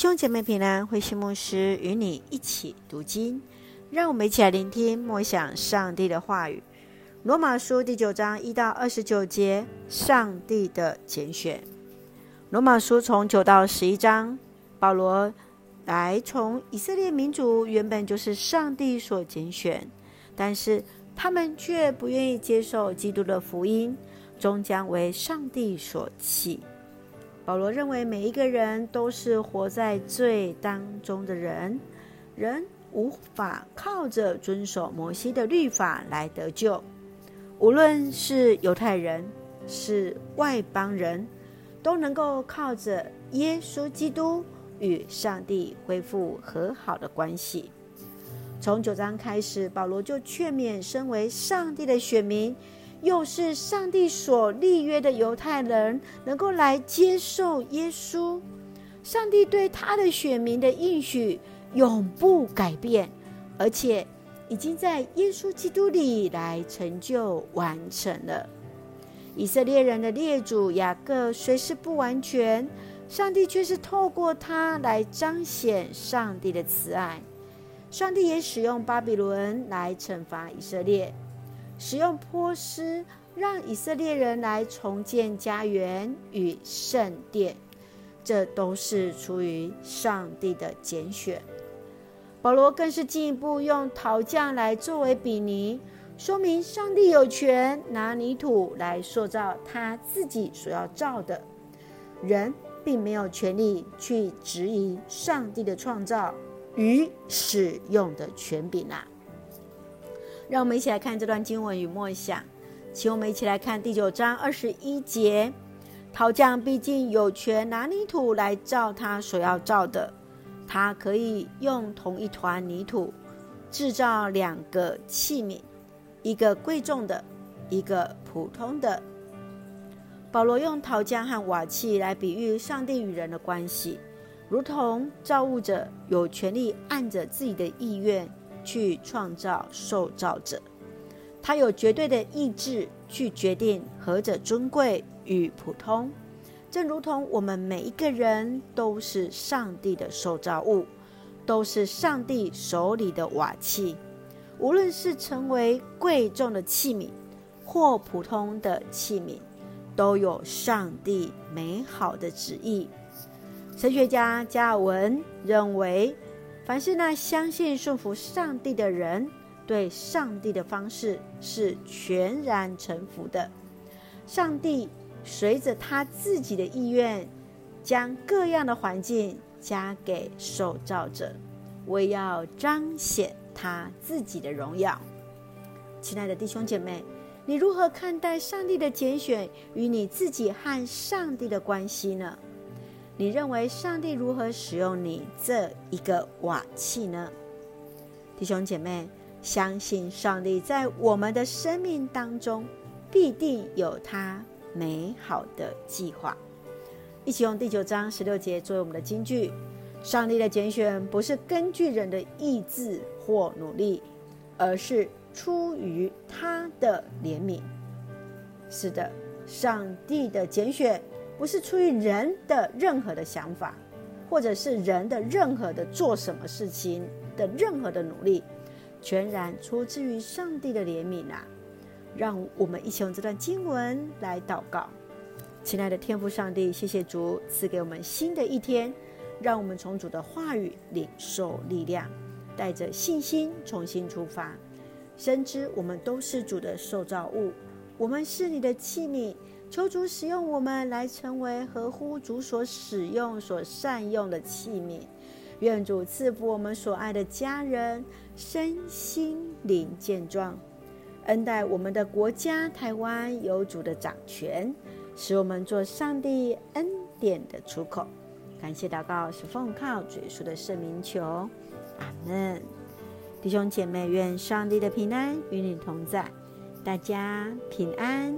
兄姐妹平安，慧馨牧师与你一起读经，让我们一起来聆听默想上帝的话语。罗马书第九章一到二十九节，上帝的拣选。罗马书从九到十一章，保罗来从以色列民族原本就是上帝所拣选，但是他们却不愿意接受基督的福音，终将为上帝所弃。保罗认为每一个人都是活在罪当中的人，人无法靠着遵守摩西的律法来得救。无论是犹太人，是外邦人，都能够靠着耶稣基督与上帝恢复和好的关系。从九章开始，保罗就劝勉身为上帝的选民。又是上帝所立约的犹太人，能够来接受耶稣。上帝对他的选民的应许永不改变，而且已经在耶稣基督里来成就完成了。以色列人的列祖雅各虽是不完全，上帝却是透过他来彰显上帝的慈爱。上帝也使用巴比伦来惩罚以色列。使用波斯让以色列人来重建家园与圣殿，这都是出于上帝的拣选。保罗更是进一步用陶匠来作为比拟，说明上帝有权拿泥土来塑造他自己所要造的，人并没有权利去质疑上帝的创造与使用的权柄啊。让我们一起来看这段经文与默想，请我们一起来看第九章二十一节。陶匠毕竟有权拿泥土来造他所要造的，他可以用同一团泥土制造两个器皿，一个贵重的，一个普通的。保罗用陶匠和瓦器来比喻上帝与人的关系，如同造物者有权利按着自己的意愿。去创造受造者，他有绝对的意志去决定何者尊贵与普通，正如同我们每一个人都是上帝的受造物，都是上帝手里的瓦器，无论是成为贵重的器皿或普通的器皿，都有上帝美好的旨意。神学家加尔文认为。凡是那相信顺服上帝的人，对上帝的方式是全然臣服的。上帝随着他自己的意愿，将各样的环境加给受造者，为要彰显他自己的荣耀。亲爱的弟兄姐妹，你如何看待上帝的拣选与你自己和上帝的关系呢？你认为上帝如何使用你这一个瓦器呢？弟兄姐妹，相信上帝在我们的生命当中必定有他美好的计划。一起用第九章十六节作为我们的金句：上帝的拣选不是根据人的意志或努力，而是出于他的怜悯。是的，上帝的拣选。不是出于人的任何的想法，或者是人的任何的做什么事情的任何的努力，全然出自于上帝的怜悯啊！让我们一起用这段经文来祷告。亲爱的天父上帝，谢谢主赐给我们新的一天，让我们从主的话语领受力量，带着信心重新出发，深知我们都是主的受造物，我们是你的器皿。求主使用我们来成为合乎主所使用、所善用的器皿。愿主赐福我们所爱的家人身心灵健壮，恩待我们的国家台湾有主的掌权，使我们做上帝恩典的出口。感谢祷告是奉靠主耶稣的圣名求，阿门。弟兄姐妹，愿上帝的平安与你同在，大家平安。